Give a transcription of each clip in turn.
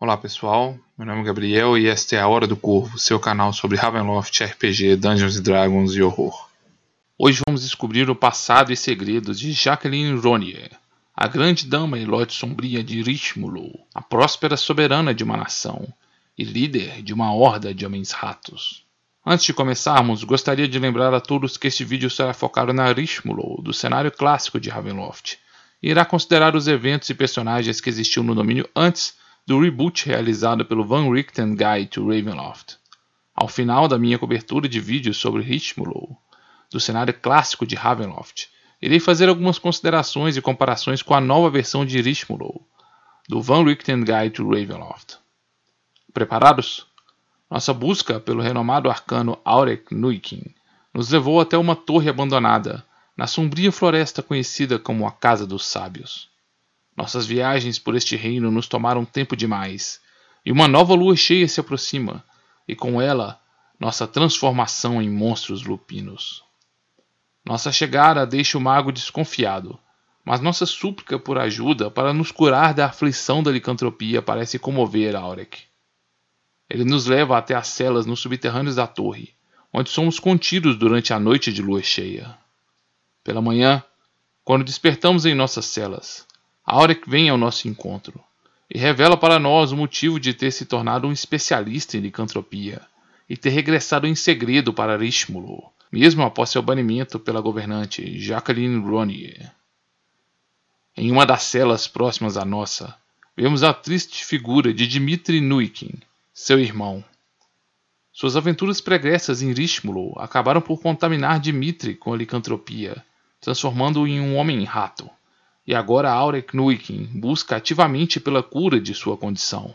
Olá pessoal, meu nome é Gabriel e esta é a Hora do Corvo, seu canal sobre Ravenloft, RPG, Dungeons Dragons e horror. Hoje vamos descobrir o passado e segredos de Jacqueline Ronier, a grande dama e lote sombria de Richmulo, a próspera soberana de uma nação e líder de uma horda de homens-ratos. Antes de começarmos, gostaria de lembrar a todos que este vídeo será focado na Richmulo, do cenário clássico de Ravenloft, e irá considerar os eventos e personagens que existiam no domínio antes do reboot realizado pelo Van Richten Guide to Ravenloft. Ao final da minha cobertura de vídeos sobre Richmulo, do cenário clássico de Ravenloft, irei fazer algumas considerações e comparações com a nova versão de Richmulo, do Van Richten Guide to Ravenloft. Preparados? Nossa busca pelo renomado arcano Aurek Nuikin nos levou até uma torre abandonada, na sombria floresta conhecida como a Casa dos Sábios. Nossas viagens por este reino nos tomaram tempo demais, e uma nova lua cheia se aproxima, e com ela nossa transformação em monstros lupinos. Nossa chegada deixa o mago desconfiado, mas nossa súplica por ajuda para nos curar da aflição da licantropia parece comover Aurek. Ele nos leva até as celas nos subterrâneos da torre, onde somos contidos durante a noite de lua cheia. Pela manhã, quando despertamos em nossas celas, Aurek vem ao nosso encontro e revela para nós o motivo de ter se tornado um especialista em licantropia e ter regressado em segredo para Rishmulo, mesmo após seu banimento pela governante Jacqueline Ronier. Em uma das celas próximas à nossa, vemos a triste figura de Dmitri Nuikin, seu irmão. Suas aventuras pregressas em Rishmulo acabaram por contaminar Dmitri com a licantropia, transformando-o em um homem-rato e agora Aurek Nuikin busca ativamente pela cura de sua condição.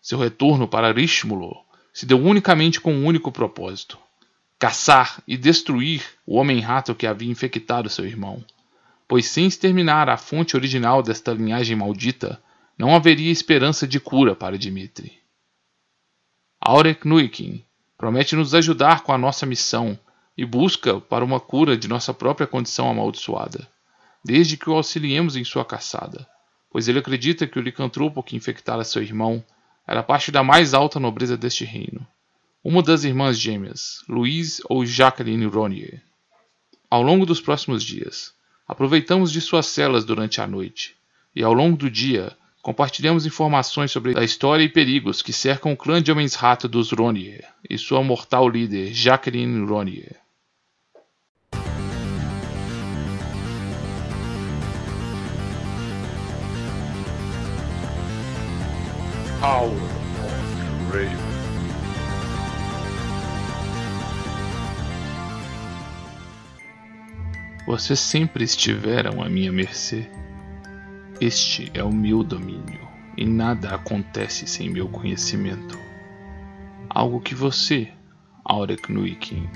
Seu retorno para Rishmulo se deu unicamente com um único propósito: caçar e destruir o homem-rato que havia infectado seu irmão, pois sem exterminar a fonte original desta linhagem maldita, não haveria esperança de cura para Dmitri. Aurek Nuikin promete nos ajudar com a nossa missão e busca para uma cura de nossa própria condição amaldiçoada desde que o auxiliemos em sua caçada, pois ele acredita que o licantropo que infectara seu irmão era parte da mais alta nobreza deste reino, uma das irmãs gêmeas, Louise ou Jacqueline Ronier. Ao longo dos próximos dias, aproveitamos de suas celas durante a noite, e ao longo do dia compartilhamos informações sobre a história e perigos que cercam o clã de homens-rato dos Ronier e sua mortal líder, Jacqueline Ronier. Hour of. Vocês sempre estiveram à minha mercê. Este é o meu domínio e nada acontece sem meu conhecimento. Algo que você, Aurek Nuikin,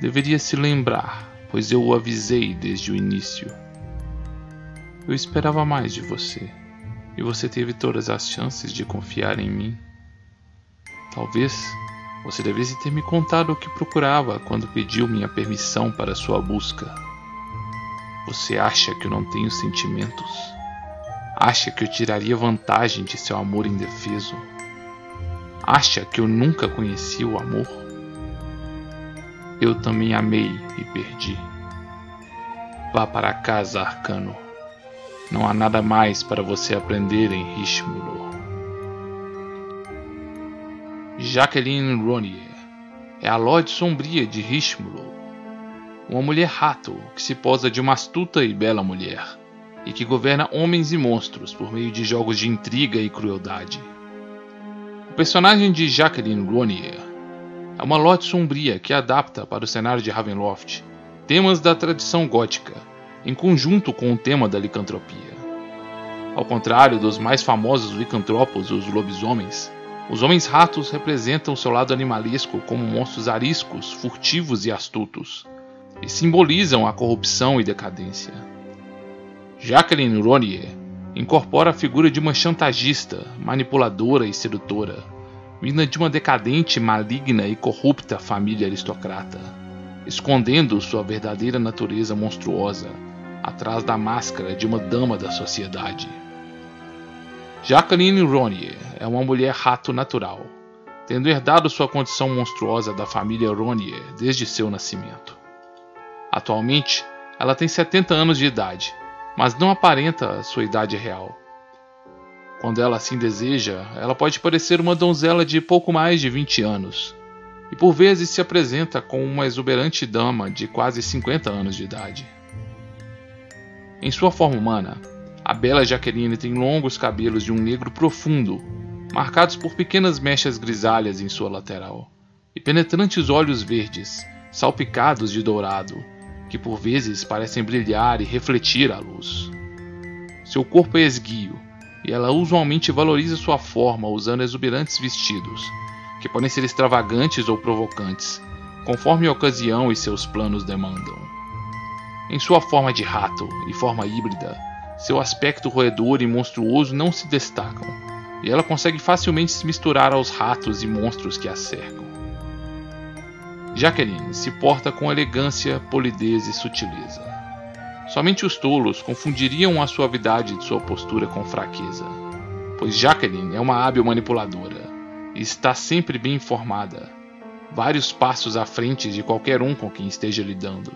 deveria se lembrar, pois eu o avisei desde o início. Eu esperava mais de você e você teve todas as chances de confiar em mim. Talvez você devesse ter me contado o que procurava quando pediu minha permissão para sua busca. Você acha que eu não tenho sentimentos? Acha que eu tiraria vantagem de seu amor indefeso? Acha que eu nunca conheci o amor? Eu também amei e perdi. Vá para casa, Arcano. Não há nada mais para você aprender em Rishmulo. Jacqueline Ronier é a Lorde Sombria de Rishmulo, uma mulher rato que se posa de uma astuta e bela mulher, e que governa homens e monstros por meio de jogos de intriga e crueldade. O personagem de Jacqueline Ronier é uma Lorde Sombria que adapta para o cenário de Ravenloft temas da tradição gótica em conjunto com o tema da licantropia. Ao contrário dos mais famosos licantropos, os lobisomens, os homens-ratos representam seu lado animalesco como monstros ariscos, furtivos e astutos, e simbolizam a corrupção e decadência. Jacqueline Ronier incorpora a figura de uma chantagista, manipuladora e sedutora, vinda de uma decadente, maligna e corrupta família aristocrata, escondendo sua verdadeira natureza monstruosa atrás da máscara de uma dama da sociedade. Jacqueline Ronier é uma mulher rato natural, tendo herdado sua condição monstruosa da família Ronier desde seu nascimento. Atualmente, ela tem 70 anos de idade, mas não aparenta sua idade real. Quando ela assim deseja, ela pode parecer uma donzela de pouco mais de 20 anos, e por vezes se apresenta como uma exuberante dama de quase 50 anos de idade. Em sua forma humana, a bela Jaqueline tem longos cabelos de um negro profundo, marcados por pequenas mechas grisalhas em sua lateral, e penetrantes olhos verdes, salpicados de dourado, que por vezes parecem brilhar e refletir a luz. Seu corpo é esguio, e ela usualmente valoriza sua forma usando exuberantes vestidos, que podem ser extravagantes ou provocantes, conforme a ocasião e seus planos demandam. Em sua forma de rato e forma híbrida, seu aspecto roedor e monstruoso não se destacam, e ela consegue facilmente se misturar aos ratos e monstros que a cercam. Jacqueline se porta com elegância, polidez e sutileza. Somente os tolos confundiriam a suavidade de sua postura com fraqueza, pois Jacqueline é uma hábil manipuladora e está sempre bem informada, vários passos à frente de qualquer um com quem esteja lidando.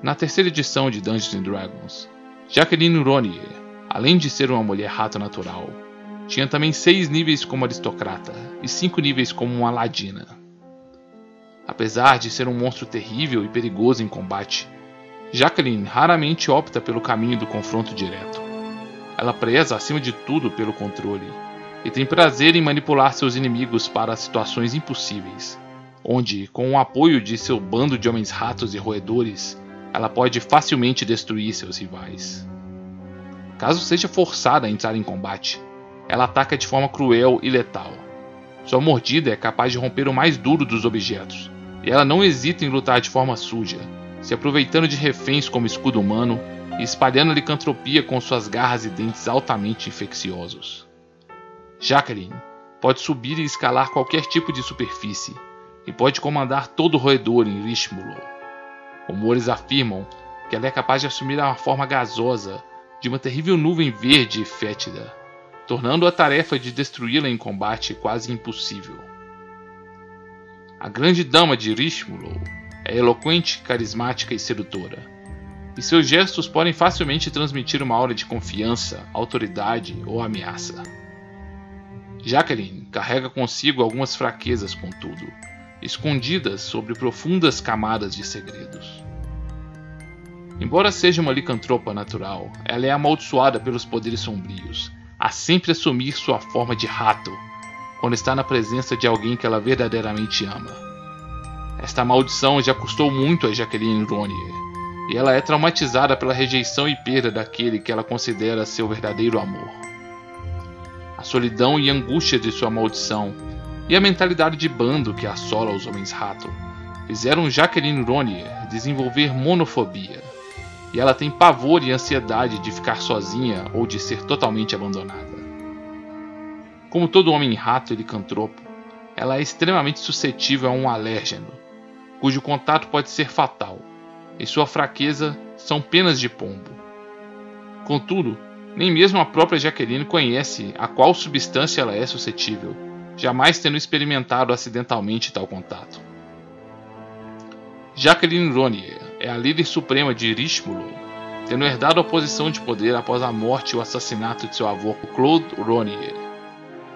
Na terceira edição de Dungeons Dragons, Jacqueline Ronier, além de ser uma mulher rato natural, tinha também seis níveis como aristocrata e cinco níveis como uma ladina. Apesar de ser um monstro terrível e perigoso em combate, Jacqueline raramente opta pelo caminho do confronto direto. Ela preza acima de tudo pelo controle e tem prazer em manipular seus inimigos para situações impossíveis, onde, com o apoio de seu bando de homens ratos e roedores, ela pode facilmente destruir seus rivais. Caso seja forçada a entrar em combate, ela ataca de forma cruel e letal. Sua mordida é capaz de romper o mais duro dos objetos, e ela não hesita em lutar de forma suja, se aproveitando de reféns como escudo humano e espalhando licantropia com suas garras e dentes altamente infecciosos. Jacqueline pode subir e escalar qualquer tipo de superfície, e pode comandar todo o roedor em Rishmulo. Rumores afirmam que ela é capaz de assumir a forma gasosa de uma terrível nuvem verde e fétida, tornando a tarefa de destruí-la em combate quase impossível. A grande dama de Rishmulo é eloquente, carismática e sedutora, e seus gestos podem facilmente transmitir uma aura de confiança, autoridade ou ameaça. Jacqueline carrega consigo algumas fraquezas, contudo, escondidas sobre profundas camadas de segredos. Embora seja uma licantropa natural, ela é amaldiçoada pelos poderes sombrios, a sempre assumir sua forma de rato quando está na presença de alguém que ela verdadeiramente ama. Esta maldição já custou muito a Jacqueline Ronier, e ela é traumatizada pela rejeição e perda daquele que ela considera seu verdadeiro amor. A solidão e angústia de sua maldição e a mentalidade de bando que assola os homens-rato fizeram Jacqueline Ronier desenvolver monofobia, e ela tem pavor e ansiedade de ficar sozinha ou de ser totalmente abandonada. Como todo homem-rato e licantropo, ela é extremamente suscetível a um alérgeno, cujo contato pode ser fatal, e sua fraqueza são penas de pombo. Contudo, nem mesmo a própria Jaqueline conhece a qual substância ela é suscetível, jamais tendo experimentado acidentalmente tal contato. Jacqueline Ronier é a líder suprema de Rishmulo, tendo herdado a posição de poder após a morte e o assassinato de seu avô Claude Ronier,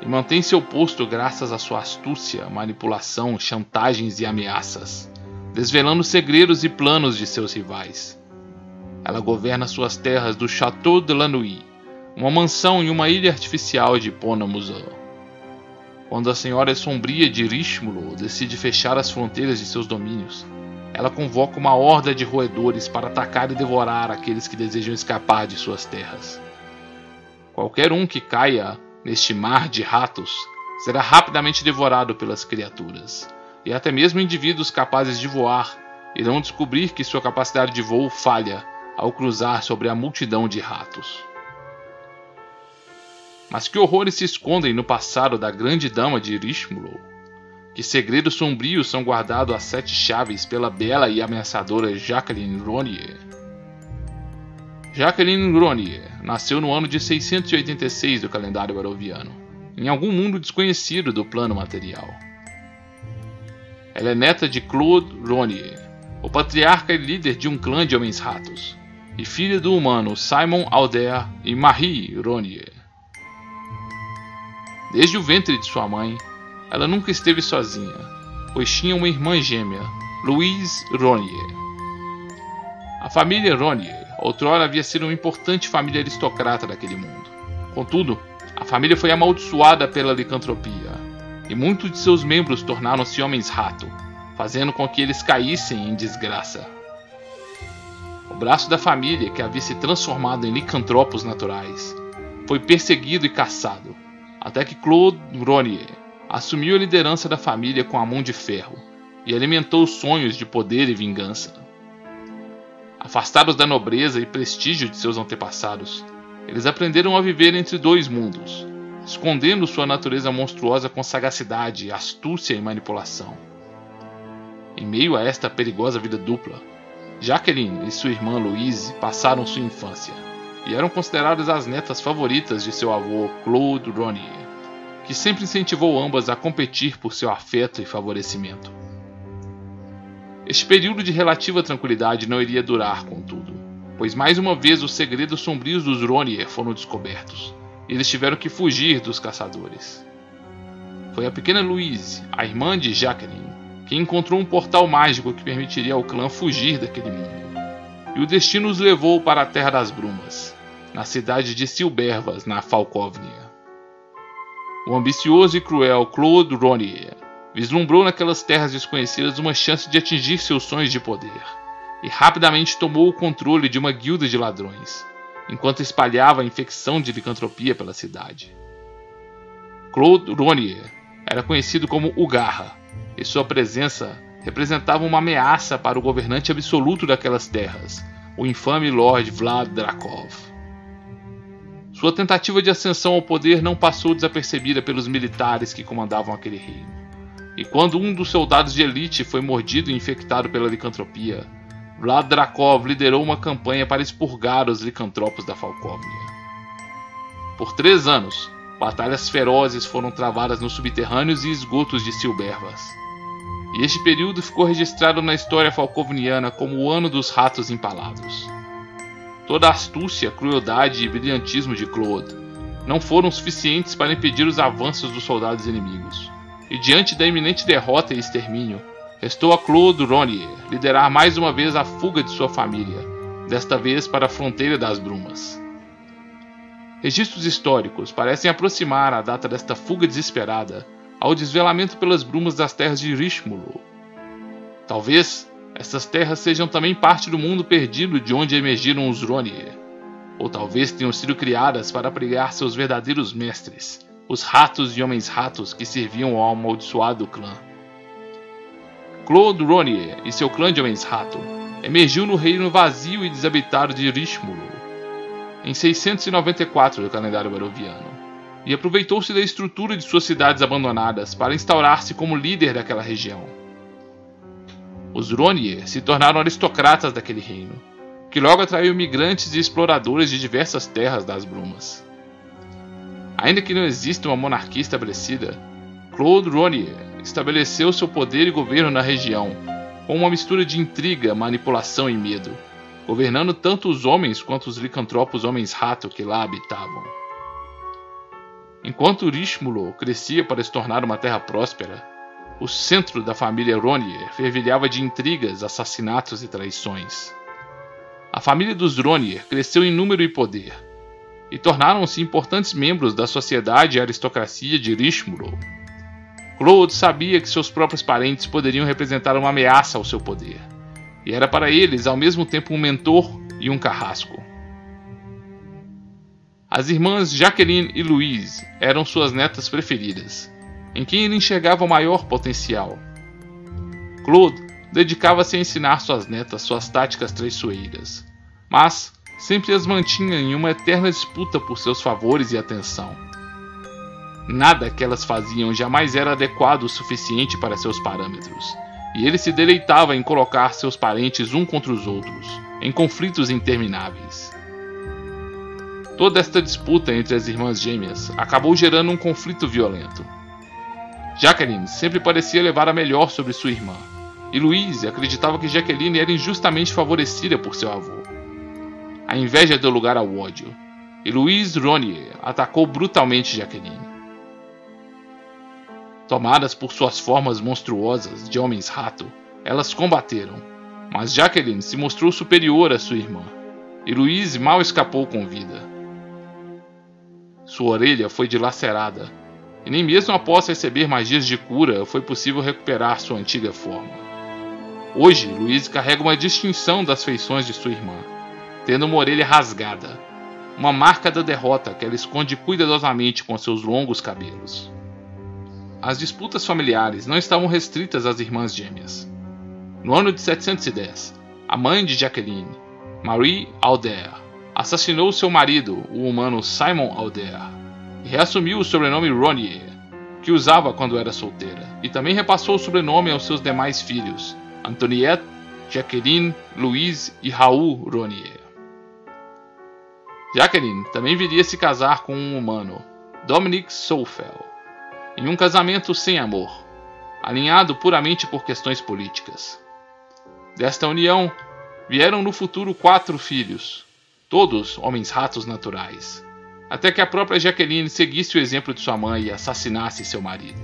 e mantém seu posto graças à sua astúcia, manipulação, chantagens e ameaças, desvelando segredos e planos de seus rivais. Ela governa suas terras do Château de la Nuit, uma mansão em uma ilha artificial de Ponamusan. Quando a Senhora Sombria de Rishmulo decide fechar as fronteiras de seus domínios, ela convoca uma horda de roedores para atacar e devorar aqueles que desejam escapar de suas terras. Qualquer um que caia neste mar de ratos será rapidamente devorado pelas criaturas, e até mesmo indivíduos capazes de voar irão descobrir que sua capacidade de voo falha ao cruzar sobre a multidão de ratos. Mas que horrores se escondem no passado da grande dama de Rishmulo? Que segredos sombrios são guardados a sete chaves pela bela e ameaçadora Jacqueline Ronier? Jacqueline Gronier nasceu no ano de 686 do calendário baroviano, em algum mundo desconhecido do plano material. Ela é neta de Claude Gronier, o patriarca e líder de um clã de homens-ratos, e filha do humano Simon Alder e Marie Gronier. Desde o ventre de sua mãe, ela nunca esteve sozinha, pois tinha uma irmã gêmea, Louise Ronier. A família Ronier outrora havia sido uma importante família aristocrata daquele mundo. Contudo, a família foi amaldiçoada pela licantropia, e muitos de seus membros tornaram-se homens-rato, fazendo com que eles caíssem em desgraça. O braço da família, que havia se transformado em licantropos naturais, foi perseguido e caçado, até que Claude Ronier assumiu a liderança da família com a mão de ferro e alimentou sonhos de poder e vingança. Afastados da nobreza e prestígio de seus antepassados, eles aprenderam a viver entre dois mundos, escondendo sua natureza monstruosa com sagacidade, astúcia e manipulação. Em meio a esta perigosa vida dupla, Jacqueline e sua irmã Louise passaram sua infância e eram consideradas as netas favoritas de seu avô Claude Ronier, que sempre incentivou ambas a competir por seu afeto e favorecimento. Este período de relativa tranquilidade não iria durar, contudo, pois mais uma vez os segredos sombrios dos Ronier foram descobertos, e eles tiveram que fugir dos caçadores. Foi a pequena Louise, a irmã de Jacqueline, que encontrou um portal mágico que permitiria ao clã fugir daquele mundo. E o destino os levou para a Terra das Brumas, na cidade de Silbervas, na Falcóvnia. O ambicioso e cruel Claude Ronier vislumbrou naquelas terras desconhecidas uma chance de atingir seus sonhos de poder, e rapidamente tomou o controle de uma guilda de ladrões, enquanto espalhava a infecção de licantropia pela cidade. Claude Ronier era conhecido como o Garra, e sua presença representava uma ameaça para o governante absoluto daquelas terras, o infame Lord Vlad Drakov. Sua tentativa de ascensão ao poder não passou desapercebida pelos militares que comandavam aquele reino. E quando um dos soldados de elite foi mordido e infectado pela licantropia, Vlad Drakov liderou uma campanha para expurgar os licantropos da Falcóvnia. Por três anos, batalhas ferozes foram travadas nos subterrâneos e esgotos de Silbervas. E este período ficou registrado na história falcovniana como o ano dos ratos empalados. Toda a astúcia, crueldade e brilhantismo de Claude não foram suficientes para impedir os avanços dos soldados inimigos e diante da iminente derrota e extermínio, restou a Claude Ronier liderar mais uma vez a fuga de sua família, desta vez para a fronteira das Brumas. Registros históricos parecem aproximar a data desta fuga desesperada ao desvelamento pelas brumas das terras de Richmulo. Talvez essas terras sejam também parte do mundo perdido de onde emergiram os Ronier, ou talvez tenham sido criadas para abrigar seus verdadeiros mestres, os ratos e homens-ratos que serviam ao amaldiçoado clã. Claude Ronier e seu clã de homens-rato emergiu no reino vazio e desabitado de Richmulo em 694 do calendário baroviano e aproveitou-se da estrutura de suas cidades abandonadas para instaurar-se como líder daquela região. Os Ronier se tornaram aristocratas daquele reino, que logo atraiu migrantes e exploradores de diversas terras das brumas. Ainda que não exista uma monarquia estabelecida, Claude Ronier estabeleceu seu poder e governo na região, com uma mistura de intriga, manipulação e medo, governando tanto os homens quanto os licantropos homens-rato que lá habitavam. Enquanto Richmulo crescia para se tornar uma terra próspera, o centro da família Ronier fervilhava de intrigas, assassinatos e traições. A família dos Ronier cresceu em número e poder, e tornaram-se importantes membros da sociedade e aristocracia de Richmulo. Claude sabia que seus próprios parentes poderiam representar uma ameaça ao seu poder, e era para eles ao mesmo tempo um mentor e um carrasco. As irmãs Jacqueline e Louise eram suas netas preferidas, em quem ele enxergava o maior potencial. Claude dedicava-se a ensinar suas netas suas táticas traiçoeiras, mas sempre as mantinha em uma eterna disputa por seus favores e atenção. Nada que elas faziam jamais era adequado o suficiente para seus parâmetros, e ele se deleitava em colocar seus parentes um contra os outros, em conflitos intermináveis. Toda esta disputa entre as irmãs gêmeas acabou gerando um conflito violento. Jacqueline sempre parecia levar a melhor sobre sua irmã, e Louise acreditava que Jacqueline era injustamente favorecida por seu avô. A inveja deu lugar ao ódio, e Louise Ronier atacou brutalmente Jacqueline. Tomadas por suas formas monstruosas de homens-rato, elas combateram, mas Jacqueline se mostrou superior à sua irmã, e Louise mal escapou com vida. Sua orelha foi dilacerada, e nem mesmo após receber magias de cura foi possível recuperar sua antiga forma. Hoje, Louise carrega uma distinção das feições de sua irmã, tendo uma orelha rasgada, uma marca da derrota que ela esconde cuidadosamente com seus longos cabelos. As disputas familiares não estavam restritas às irmãs gêmeas. No ano de 710, a mãe de Jacqueline, Marie Alder, assassinou seu marido, o humano Simon Alder, reassumiu o sobrenome Ronier, que usava quando era solteira, e também repassou o sobrenome aos seus demais filhos, Antoniette, Jacqueline, Louise e Raoul Ronier. Jacqueline também viria se casar com um humano, Dominic Soufel, em um casamento sem amor, alinhado puramente por questões políticas. Desta união vieram no futuro quatro filhos, todos homens-ratos naturais, até que a própria Jacqueline seguisse o exemplo de sua mãe e assassinasse seu marido.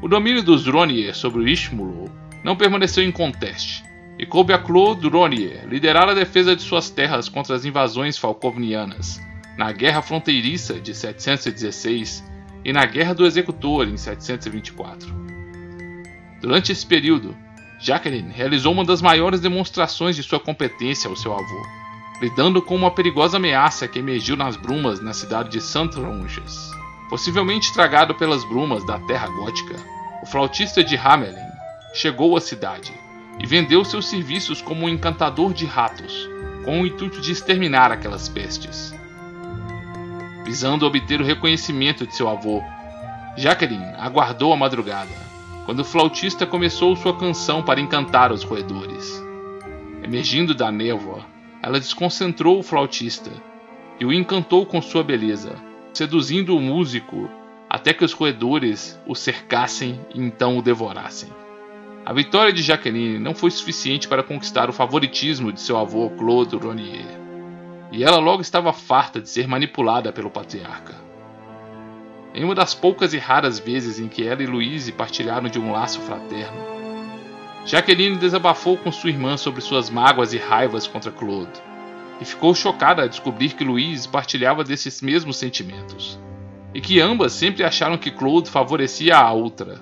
O domínio dos Ronier sobre o Ishmulo não permaneceu em conteste, e coube a Claude Ronier liderar a defesa de suas terras contra as invasões falcovnianas, na Guerra Fronteiriça de 716 e na Guerra do Executor em 724. Durante esse período, Jacqueline realizou uma das maiores demonstrações de sua competência ao seu avô, lidando com uma perigosa ameaça que emergiu nas brumas na cidade de Saint-Ronges. Possivelmente tragado pelas brumas da Terra Gótica, o flautista de Hamelin chegou à cidade e vendeu seus serviços como um encantador de ratos, com o intuito de exterminar aquelas pestes. Visando obter o reconhecimento de seu avô, Jacqueline aguardou a madrugada, quando o flautista começou sua canção para encantar os roedores. Emergindo da névoa, ela desconcentrou o flautista e o encantou com sua beleza, seduzindo o músico até que os roedores o cercassem e então o devorassem. A vitória de Jacqueline não foi suficiente para conquistar o favoritismo de seu avô Claude Ronier, e ela logo estava farta de ser manipulada pelo patriarca. Em uma das poucas e raras vezes em que ela e Louise partilharam de um laço fraterno, Jacqueline desabafou com sua irmã sobre suas mágoas e raivas contra Claude, e ficou chocada ao descobrir que Louise partilhava desses mesmos sentimentos, e que ambas sempre acharam que Claude favorecia a outra.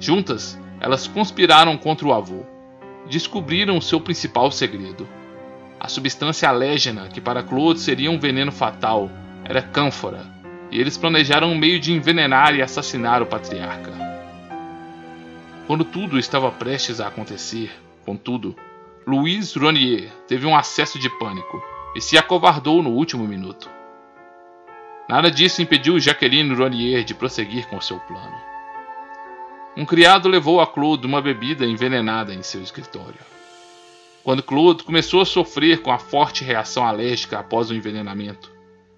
Juntas, elas conspiraram contra o avô descobriram seu principal segredo. A substância alégena, que para Claude seria um veneno fatal, era cânfora, e eles planejaram um meio de envenenar e assassinar o patriarca. Quando tudo estava prestes a acontecer, contudo, Louise Ronier teve um acesso de pânico e se acovardou no último minuto. Nada disso impediu Jacqueline Ronier de prosseguir com seu plano. Um criado levou a Claude uma bebida envenenada em seu escritório. Quando Claude começou a sofrer com a forte reação alérgica após o envenenamento,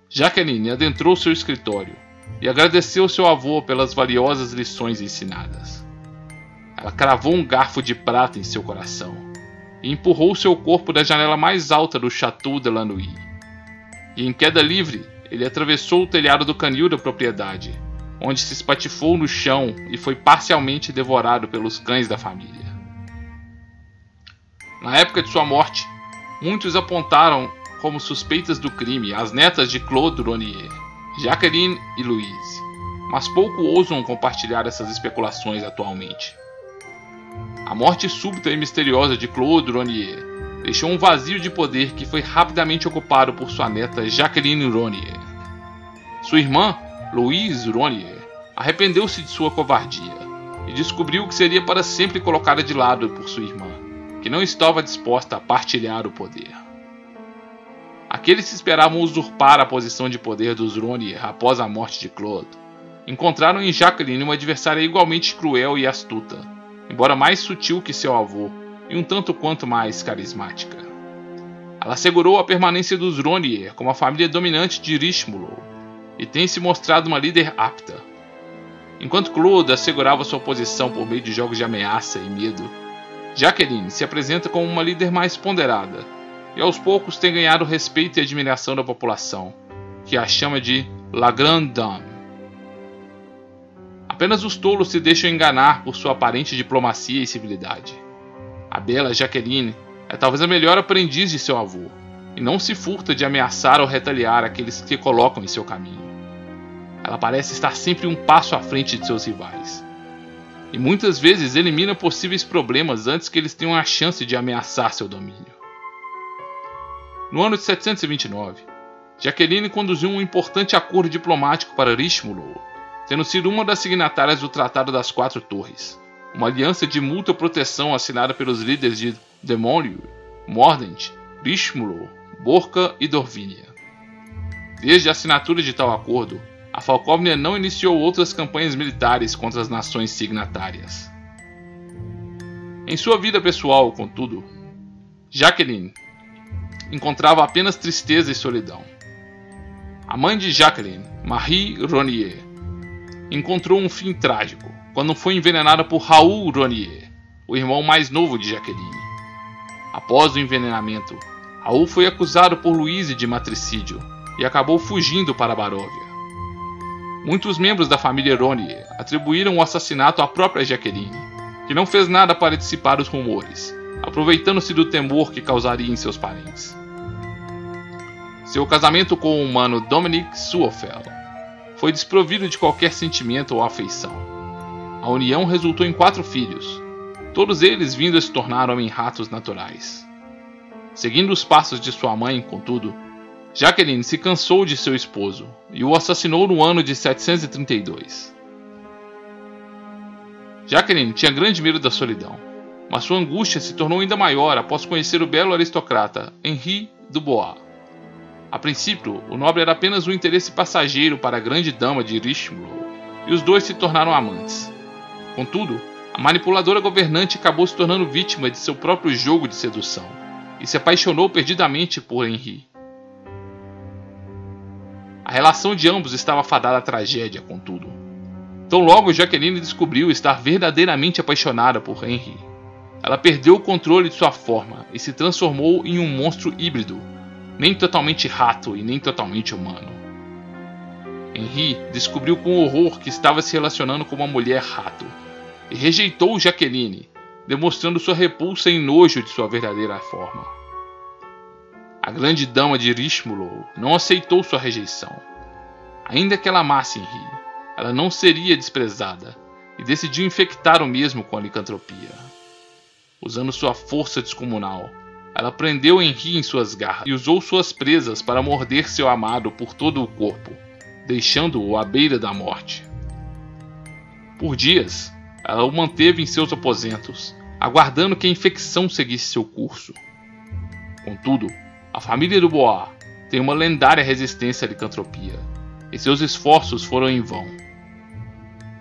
Jacqueline adentrou seu escritório e agradeceu seu avô pelas valiosas lições ensinadas. Ela cravou um garfo de prata em seu coração e empurrou seu corpo da janela mais alta do Chateau de Lanouille. E em queda livre, ele atravessou o telhado do canil da propriedade, onde se espatifou no chão e foi parcialmente devorado pelos cães da família. Na época de sua morte, muitos apontaram como suspeitas do crime as netas de Claude Ronier, Jacqueline e Louise, mas pouco ousam compartilhar essas especulações atualmente. A morte súbita e misteriosa de Claude Ronier deixou um vazio de poder que foi rapidamente ocupado por sua neta Jacqueline Ronier. Sua irmã, Louise Ronier, arrependeu-se de sua covardia e descobriu que seria para sempre colocada de lado por sua irmã, que não estava disposta a partilhar o poder. Aqueles que esperavam usurpar a posição de poder dos Ronier após a morte de Claude encontraram em Jacqueline uma adversária igualmente cruel e astuta embora mais sutil que seu avô e um tanto quanto mais carismática. Ela assegurou a permanência dos Ronier como a família dominante de Richmulo e tem se mostrado uma líder apta. Enquanto Claude assegurava sua posição por meio de jogos de ameaça e medo, Jacqueline se apresenta como uma líder mais ponderada e aos poucos tem ganhado respeito e admiração da população, que a chama de La Grande Dame. Apenas os tolos se deixam enganar por sua aparente diplomacia e civilidade. A bela Jacqueline é talvez a melhor aprendiz de seu avô, e não se furta de ameaçar ou retaliar aqueles que colocam em seu caminho. Ela parece estar sempre um passo à frente de seus rivais. E muitas vezes elimina possíveis problemas antes que eles tenham a chance de ameaçar seu domínio. No ano de 729, Jaqueline conduziu um importante acordo diplomático para Richmulo, tendo sido uma das signatárias do Tratado das Quatro Torres, uma aliança de mútua proteção assinada pelos líderes de Demônio, Mordent, Richmulo, Borca e Dorvínia. Desde a assinatura de tal acordo, a Falcóvnia não iniciou outras campanhas militares contra as nações signatárias. Em sua vida pessoal, contudo, Jacqueline encontrava apenas tristeza e solidão. A mãe de Jacqueline, Marie Ronier, encontrou um fim trágico quando foi envenenada por Raoul Ronier, o irmão mais novo de Jacqueline. Após o envenenamento, Raul foi acusado por Louise de matricídio e acabou fugindo para Baróvia. Muitos membros da família Ronier atribuíram o assassinato à própria Jacqueline, que não fez nada para dissipar os rumores, aproveitando-se do temor que causaria em seus parentes. Seu casamento com o humano Dominic Suofel foi desprovido de qualquer sentimento ou afeição. A união resultou em quatro filhos, todos eles vindo a se tornar homem-ratos naturais. Seguindo os passos de sua mãe, contudo, Jacqueline se cansou de seu esposo e o assassinou no ano de 732. Jacqueline tinha grande medo da solidão, mas sua angústia se tornou ainda maior após conhecer o belo aristocrata Henri Dubois. A princípio, o nobre era apenas um interesse passageiro para a grande dama de Richmond, e os dois se tornaram amantes. Contudo, a manipuladora governante acabou se tornando vítima de seu próprio jogo de sedução e se apaixonou perdidamente por Henri. A relação de ambos estava fadada à tragédia, contudo. Tão logo Jaqueline descobriu estar verdadeiramente apaixonada por Henri. Ela perdeu o controle de sua forma e se transformou em um monstro híbrido, nem totalmente rato e nem totalmente humano. Henri descobriu com horror que estava se relacionando com uma mulher rato e rejeitou Jaqueline, demonstrando sua repulsa e nojo de sua verdadeira forma. A grande dama de Richmulo não aceitou sua rejeição. Ainda que ela amasse Henri, ela não seria desprezada e decidiu infectar o mesmo com a licantropia. Usando sua força descomunal, ela prendeu Henri em suas garras e usou suas presas para morder seu amado por todo o corpo, deixando-o à beira da morte. Por dias, ela o manteve em seus aposentos, aguardando que a infecção seguisse seu curso. Contudo, a família do Bois tem uma lendária resistência à licantropia, e seus esforços foram em vão.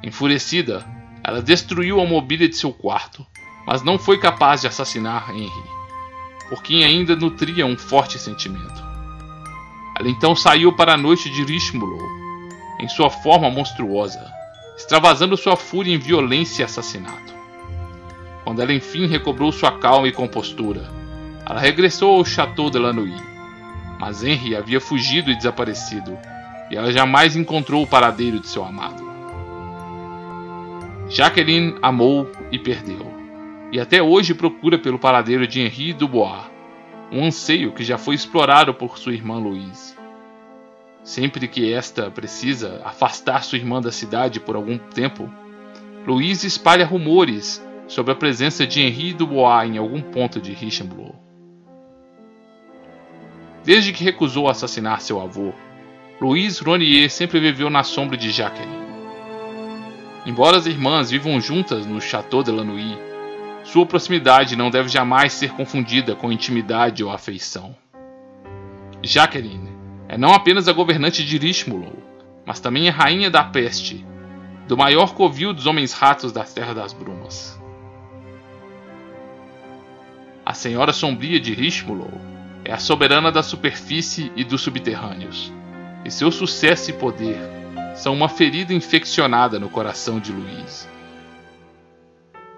Enfurecida, ela destruiu a mobília de seu quarto, mas não foi capaz de assassinar Henry, por quem ainda nutria um forte sentimento. Ela então saiu para a noite de Richmulo, em sua forma monstruosa, extravasando sua fúria em violência e assassinato. Quando ela enfim recobrou sua calma e compostura, ela regressou ao Chateau de Lanouille. Mas Henry havia fugido e desaparecido, e ela jamais encontrou o paradeiro de seu amado. Jacqueline amou e perdeu, e até hoje procura pelo paradeiro de Henri Dubois, um anseio que já foi explorado por sua irmã Louise. Sempre que esta precisa afastar sua irmã da cidade por algum tempo, Louise espalha rumores sobre a presença de Henri Dubois em algum ponto de Richemblot. Desde que recusou assassinar seu avô, Louise Ronier sempre viveu na sombra de Jacqueline. Embora as irmãs vivam juntas no Château de Lanouille, sua proximidade não deve jamais ser confundida com intimidade ou afeição. Jacqueline é não apenas a governante de Richmulo, mas também a rainha da peste, do maior covil dos homens-ratos das Terras das Brumas. A Senhora Sombria de Richmulo é a soberana da superfície e dos subterrâneos, e seu sucesso e poder são uma ferida infeccionada no coração de Louise.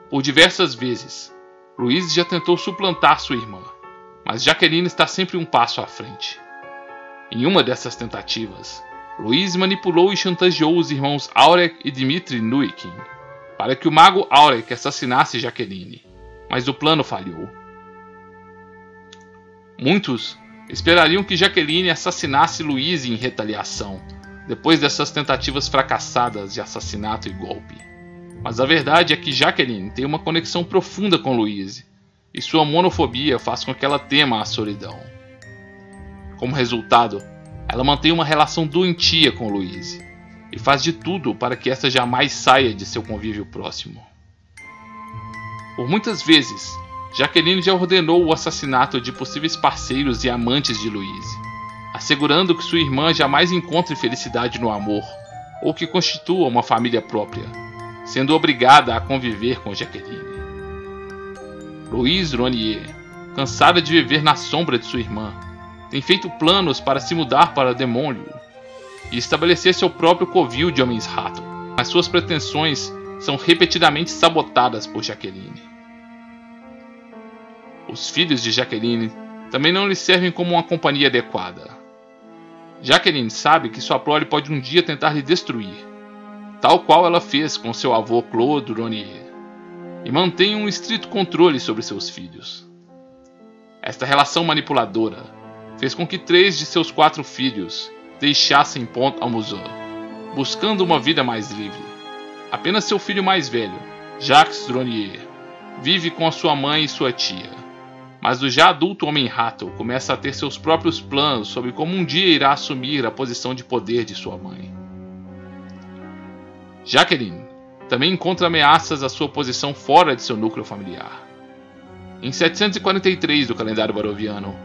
Por diversas vezes, Louise já tentou suplantar sua irmã, mas Jaqueline está sempre um passo à frente. Em uma dessas tentativas, Louise manipulou e chantageou os irmãos Aurek e Dmitri Nuikin para que o mago Aurek assassinasse Jaqueline, mas o plano falhou. Muitos esperariam que Jaqueline assassinasse Louise em retaliação, depois dessas tentativas fracassadas de assassinato e golpe. Mas a verdade é que Jacqueline tem uma conexão profunda com Louise, e sua monofobia faz com que ela tema a solidão. Como resultado, ela mantém uma relação doentia com Louise e faz de tudo para que esta jamais saia de seu convívio próximo. Por muitas vezes, Jaqueline já ordenou o assassinato de possíveis parceiros e amantes de Louise, assegurando que sua irmã jamais encontre felicidade no amor ou que constitua uma família própria, sendo obrigada a conviver com Jaqueline. Louise Ronier, cansada de viver na sombra de sua irmã, tem feito planos para se mudar para Demônio e estabelecer seu próprio covil de homens-rato, mas suas pretensões são repetidamente sabotadas por Jaqueline. Os filhos de Jaqueline também não lhe servem como uma companhia adequada. Jaqueline sabe que sua prole pode um dia tentar lhe destruir, tal qual ela fez com seu avô Claude Ronier, e mantém um estrito controle sobre seus filhos. Esta relação manipuladora fez com que três de seus quatro filhos deixassem Pont à buscando uma vida mais livre. Apenas seu filho mais velho, Jacques Ronier, vive com a sua mãe e sua tia. Mas o já adulto Homem-Rato começa a ter seus próprios planos sobre como um dia irá assumir a posição de poder de sua mãe. Jacqueline também encontra ameaças à sua posição fora de seu núcleo familiar. Em 743 do calendário baroviano,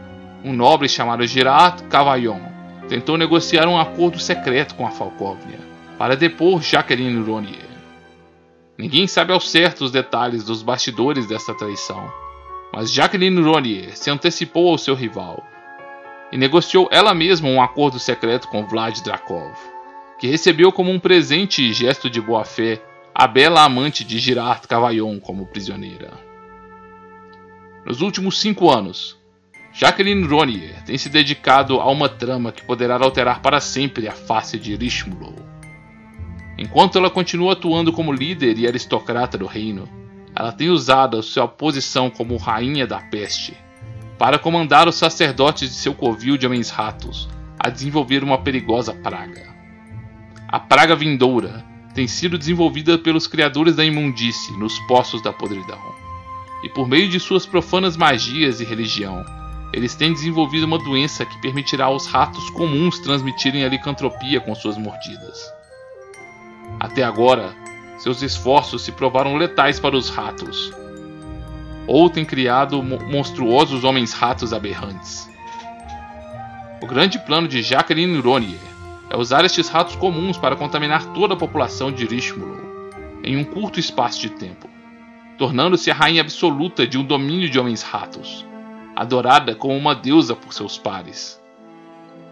um nobre chamado Girard Cavaillon tentou negociar um acordo secreto com a Falcóvnia para depor Jacqueline Ronier. Ninguém sabe ao certo os detalhes dos bastidores dessa traição, mas Jacqueline Ronier se antecipou ao seu rival e negociou ela mesma um acordo secreto com Vlad Drakov, que recebeu como um presente e gesto de boa-fé a bela amante de Girard Cavaillon como prisioneira. Nos últimos cinco anos, Jacqueline Ronier tem se dedicado a uma trama que poderá alterar para sempre a face de Rishmulo. Enquanto ela continua atuando como líder e aristocrata do reino, ela tem usado a sua posição como rainha da peste para comandar os sacerdotes de seu covil de homens-ratos a desenvolver uma perigosa praga. A praga vindoura tem sido desenvolvida pelos criadores da imundície nos poços da podridão. E por meio de suas profanas magias e religião, eles têm desenvolvido uma doença que permitirá aos ratos comuns transmitirem a licantropia com suas mordidas. Até agora, seus esforços se provaram letais para os ratos, ou têm criado monstruosos homens-ratos aberrantes. O grande plano de Jacqueline Ronier é usar estes ratos comuns para contaminar toda a população de Rishmulo em um curto espaço de tempo, tornando-se a rainha absoluta de um domínio de homens-ratos, adorada como uma deusa por seus pares.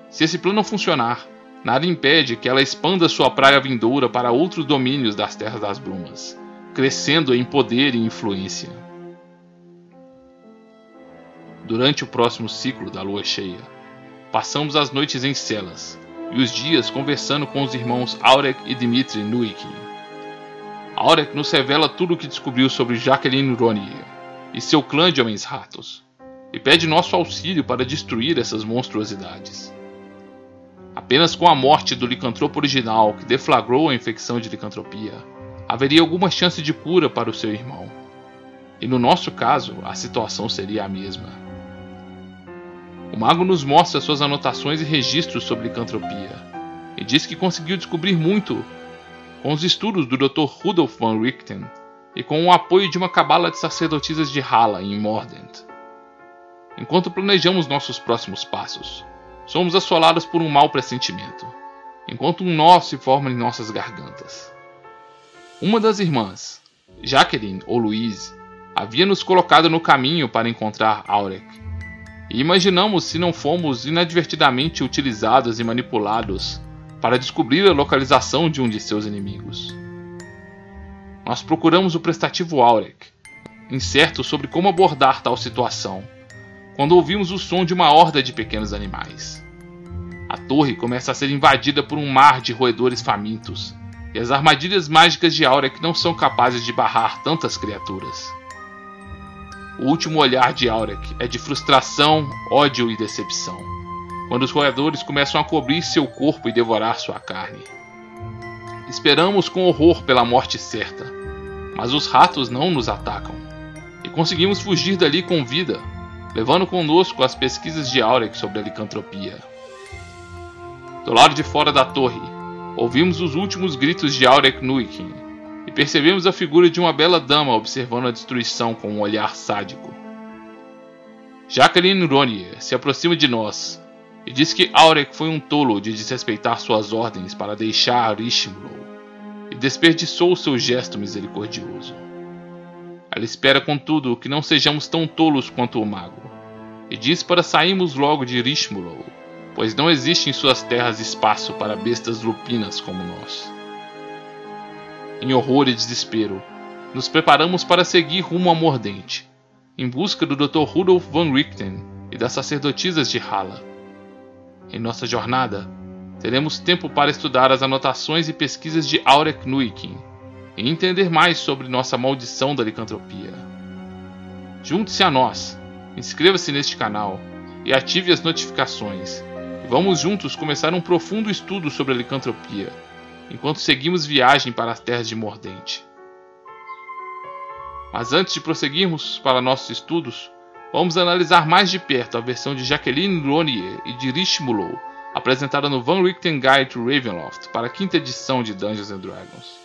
Se esse plano funcionar, Nada impede que ela expanda sua praia vindoura para outros domínios das Terras das Brumas, crescendo em poder e influência. Durante o próximo ciclo da lua cheia, passamos as noites em celas e os dias conversando com os irmãos Aurek e Dmitri Nuikin. Aurek nos revela tudo o que descobriu sobre Jacqueline Ronier e seu clã de homens-ratos, e pede nosso auxílio para destruir essas monstruosidades. Apenas com a morte do licantropo original que deflagrou a infecção de licantropia, haveria alguma chance de cura para o seu irmão. E no nosso caso, a situação seria a mesma. O mago nos mostra suas anotações e registros sobre licantropia, e diz que conseguiu descobrir muito com os estudos do Dr. Rudolf van Richten e com o apoio de uma cabala de sacerdotisas de Hala em Mordent. Enquanto planejamos nossos próximos passos, somos assolados por um mau pressentimento, enquanto um nó se forma em nossas gargantas. Uma das irmãs, Jacqueline ou Louise, havia nos colocado no caminho para encontrar Aurek, E imaginamos se não fomos inadvertidamente utilizados e manipulados para descobrir a localização de um de seus inimigos. Nós procuramos o prestativo Aurek, incerto sobre como abordar tal situação, quando ouvimos o som de uma horda de pequenos animais. A torre começa a ser invadida por um mar de roedores famintos, e as armadilhas mágicas de Aurek não são capazes de barrar tantas criaturas. O último olhar de Aurek é de frustração, ódio e decepção, quando os roedores começam a cobrir seu corpo e devorar sua carne. Esperamos com horror pela morte certa, mas os ratos não nos atacam, e conseguimos fugir dali com vida, levando conosco as pesquisas de Aurek sobre a licantropia. Do lado de fora da torre, ouvimos os últimos gritos de Aurek Nuikin, e percebemos a figura de uma bela dama observando a destruição com um olhar sádico. Jacqueline Ronier se aproxima de nós e diz que Aurek foi um tolo de desrespeitar suas ordens para deixar Ishimlow e desperdiçou seu gesto misericordioso. Ela espera, contudo, que não sejamos tão tolos quanto o mago, e diz para sairmos logo de Rishmulow, pois não existe em suas terras espaço para bestas lupinas como nós. Em horror e desespero, nos preparamos para seguir rumo a Mordente, em busca do Dr. Rudolf von Richten e das sacerdotisas de Hala. Em nossa jornada, teremos tempo para estudar as anotações e pesquisas de Aurek Nuikin e entender mais sobre nossa maldição da licantropia. Junte-se a nós, inscreva-se neste canal e ative as notificações. Vamos juntos começar um profundo estudo sobre a licantropia enquanto seguimos viagem para as terras de Mordente. Mas antes de prosseguirmos para nossos estudos, vamos analisar mais de perto a versão de Jacqueline Ronier e de Rich Mullow, apresentada no Van Richten Guide to Ravenloft para a quinta edição de Dungeons Dragons.